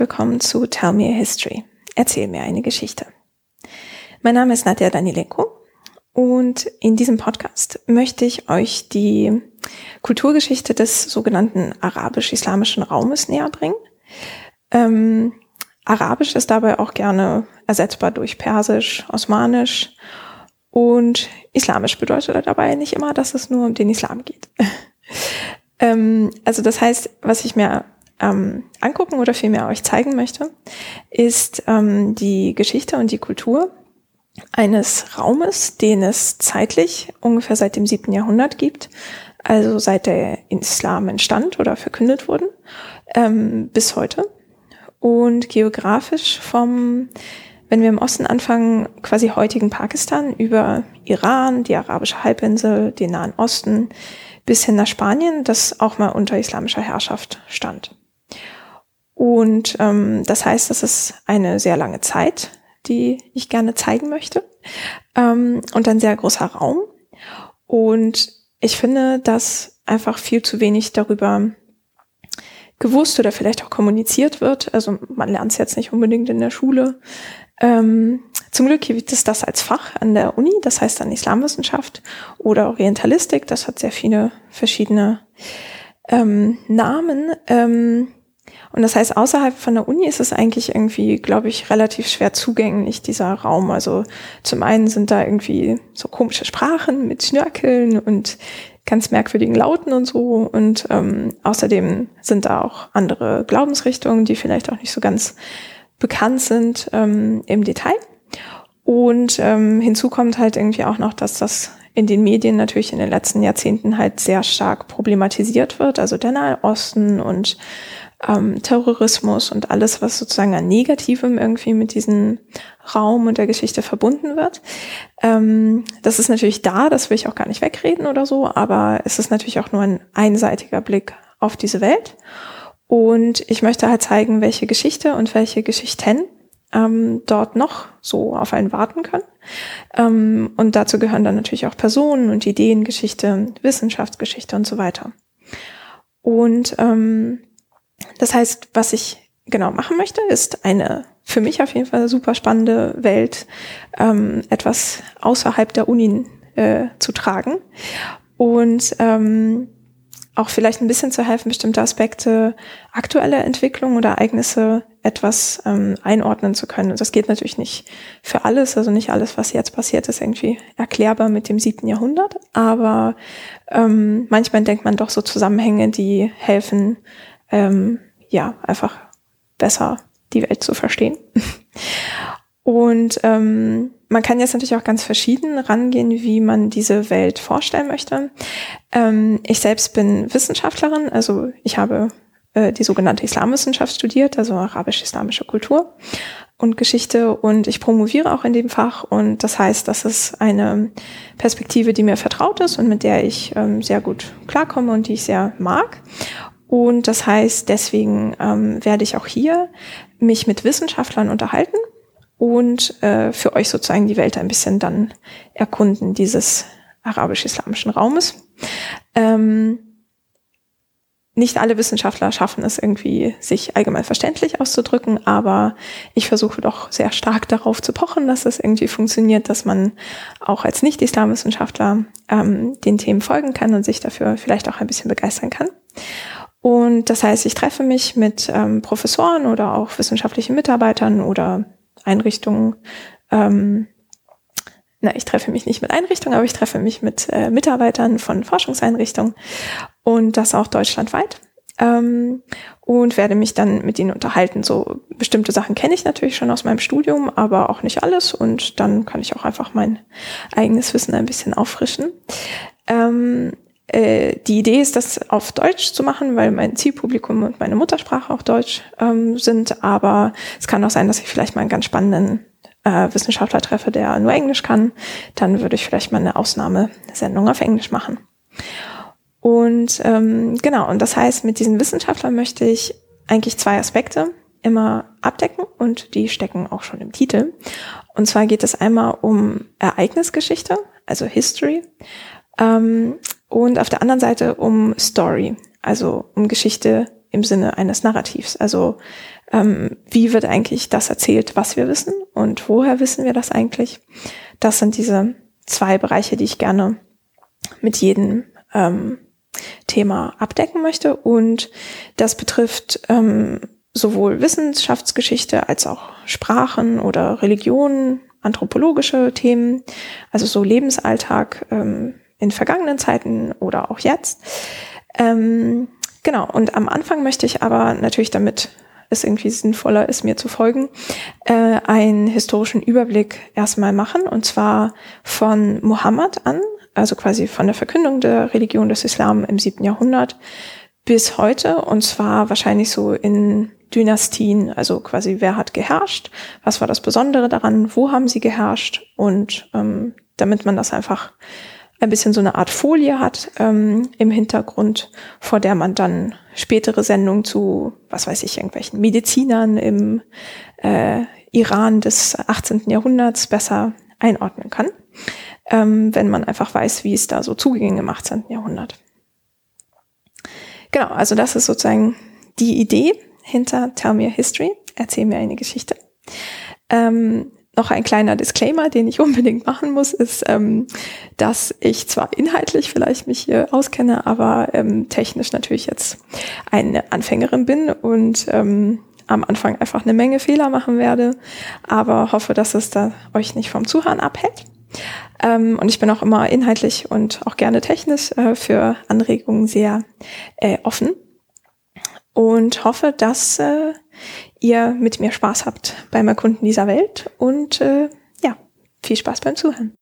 willkommen zu Tell Me a History. Erzähl mir eine Geschichte. Mein Name ist Nadja Danilenko und in diesem Podcast möchte ich euch die Kulturgeschichte des sogenannten arabisch-islamischen Raumes näher bringen. Ähm, Arabisch ist dabei auch gerne ersetzbar durch Persisch, Osmanisch und Islamisch bedeutet dabei nicht immer, dass es nur um den Islam geht. ähm, also das heißt, was ich mir ähm, angucken oder vielmehr euch zeigen möchte, ist ähm, die Geschichte und die Kultur eines Raumes, den es zeitlich ungefähr seit dem siebten Jahrhundert gibt, also seit der Islam entstand oder verkündet wurden, ähm, bis heute. Und geografisch vom, wenn wir im Osten anfangen, quasi heutigen Pakistan über Iran, die arabische Halbinsel, den Nahen Osten bis hin nach Spanien, das auch mal unter islamischer Herrschaft stand. Und ähm, das heißt, das ist eine sehr lange Zeit, die ich gerne zeigen möchte. Ähm, und ein sehr großer Raum. Und ich finde, dass einfach viel zu wenig darüber gewusst oder vielleicht auch kommuniziert wird. Also man lernt es jetzt nicht unbedingt in der Schule. Ähm, zum Glück gibt es das als Fach an der Uni, das heißt dann Islamwissenschaft oder Orientalistik. Das hat sehr viele verschiedene ähm, Namen. Ähm, und das heißt, außerhalb von der Uni ist es eigentlich irgendwie, glaube ich, relativ schwer zugänglich, dieser Raum. Also zum einen sind da irgendwie so komische Sprachen mit Schnörkeln und ganz merkwürdigen Lauten und so. Und ähm, außerdem sind da auch andere Glaubensrichtungen, die vielleicht auch nicht so ganz bekannt sind ähm, im Detail. Und ähm, hinzu kommt halt irgendwie auch noch, dass das in den Medien natürlich in den letzten Jahrzehnten halt sehr stark problematisiert wird. Also der Nahe Osten und ähm, Terrorismus und alles, was sozusagen an Negativem irgendwie mit diesem Raum und der Geschichte verbunden wird. Ähm, das ist natürlich da, das will ich auch gar nicht wegreden oder so, aber es ist natürlich auch nur ein einseitiger Blick auf diese Welt. Und ich möchte halt zeigen, welche Geschichte und welche Geschichten ähm, dort noch so auf einen warten können. Ähm, und dazu gehören dann natürlich auch Personen und Ideengeschichte, Wissenschaftsgeschichte und so weiter. Und ähm, das heißt, was ich genau machen möchte, ist eine für mich auf jeden Fall super spannende Welt, ähm, etwas außerhalb der Uni äh, zu tragen. Und ähm, auch vielleicht ein bisschen zu helfen, bestimmte Aspekte aktueller Entwicklung oder Ereignisse etwas ähm, einordnen zu können. Und das geht natürlich nicht für alles, also nicht alles, was jetzt passiert, ist irgendwie erklärbar mit dem siebten Jahrhundert, aber ähm, manchmal denkt man doch so Zusammenhänge, die helfen, ähm, ja, einfach besser die Welt zu verstehen. Und ähm, man kann jetzt natürlich auch ganz verschieden rangehen, wie man diese Welt vorstellen möchte. Ähm, ich selbst bin Wissenschaftlerin, also ich habe äh, die sogenannte Islamwissenschaft studiert, also arabisch-islamische Kultur und Geschichte und ich promoviere auch in dem Fach und das heißt, das ist eine Perspektive, die mir vertraut ist und mit der ich ähm, sehr gut klarkomme und die ich sehr mag. Und das heißt, deswegen ähm, werde ich auch hier mich mit Wissenschaftlern unterhalten und äh, für euch sozusagen die Welt ein bisschen dann erkunden, dieses arabisch-islamischen Raumes. Ähm, nicht alle Wissenschaftler schaffen es irgendwie, sich allgemein verständlich auszudrücken, aber ich versuche doch sehr stark darauf zu pochen, dass es irgendwie funktioniert, dass man auch als Nicht-Islamwissenschaftler ähm, den Themen folgen kann und sich dafür vielleicht auch ein bisschen begeistern kann. Und das heißt, ich treffe mich mit ähm, Professoren oder auch wissenschaftlichen Mitarbeitern oder Einrichtungen. Ähm, na, ich treffe mich nicht mit Einrichtungen, aber ich treffe mich mit äh, Mitarbeitern von Forschungseinrichtungen und das auch deutschlandweit. Ähm, und werde mich dann mit ihnen unterhalten. So bestimmte Sachen kenne ich natürlich schon aus meinem Studium, aber auch nicht alles. Und dann kann ich auch einfach mein eigenes Wissen ein bisschen auffrischen. Ähm, äh, die Idee ist, das auf Deutsch zu machen, weil mein Zielpublikum und meine Muttersprache auch Deutsch ähm, sind. Aber es kann auch sein, dass ich vielleicht mal einen ganz spannenden äh, Wissenschaftler treffe, der nur Englisch kann. Dann würde ich vielleicht mal eine Ausnahmesendung auf Englisch machen. Und ähm, genau, und das heißt, mit diesen Wissenschaftlern möchte ich eigentlich zwei Aspekte immer abdecken und die stecken auch schon im Titel. Und zwar geht es einmal um Ereignisgeschichte, also History. Ähm, und auf der anderen Seite um Story, also um Geschichte im Sinne eines Narrativs. Also ähm, wie wird eigentlich das erzählt, was wir wissen und woher wissen wir das eigentlich? Das sind diese zwei Bereiche, die ich gerne mit jedem ähm, Thema abdecken möchte. Und das betrifft ähm, sowohl Wissenschaftsgeschichte als auch Sprachen oder Religionen, anthropologische Themen, also so Lebensalltag ähm, in vergangenen Zeiten oder auch jetzt. Ähm, genau, und am Anfang möchte ich aber natürlich, damit es irgendwie sinnvoller ist, mir zu folgen, äh, einen historischen Überblick erstmal machen, und zwar von Mohammed an, also quasi von der Verkündung der Religion des Islam im siebten Jahrhundert bis heute, und zwar wahrscheinlich so in Dynastien, also quasi wer hat geherrscht, was war das Besondere daran, wo haben sie geherrscht und ähm, damit man das einfach ein bisschen so eine Art Folie hat ähm, im Hintergrund, vor der man dann spätere Sendungen zu, was weiß ich, irgendwelchen Medizinern im äh, Iran des 18. Jahrhunderts besser einordnen kann, ähm, wenn man einfach weiß, wie es da so zuging im 18. Jahrhundert. Genau, also das ist sozusagen die Idee hinter Tell Me a History, erzähl mir eine Geschichte. Ähm, noch ein kleiner Disclaimer, den ich unbedingt machen muss, ist, ähm, dass ich zwar inhaltlich vielleicht mich hier auskenne, aber ähm, technisch natürlich jetzt eine Anfängerin bin und ähm, am Anfang einfach eine Menge Fehler machen werde, aber hoffe, dass es da euch nicht vom Zuhören abhält. Ähm, und ich bin auch immer inhaltlich und auch gerne technisch äh, für Anregungen sehr äh, offen und hoffe, dass äh, ihr mit mir Spaß habt beim Erkunden dieser Welt und äh, ja, viel Spaß beim Zuhören.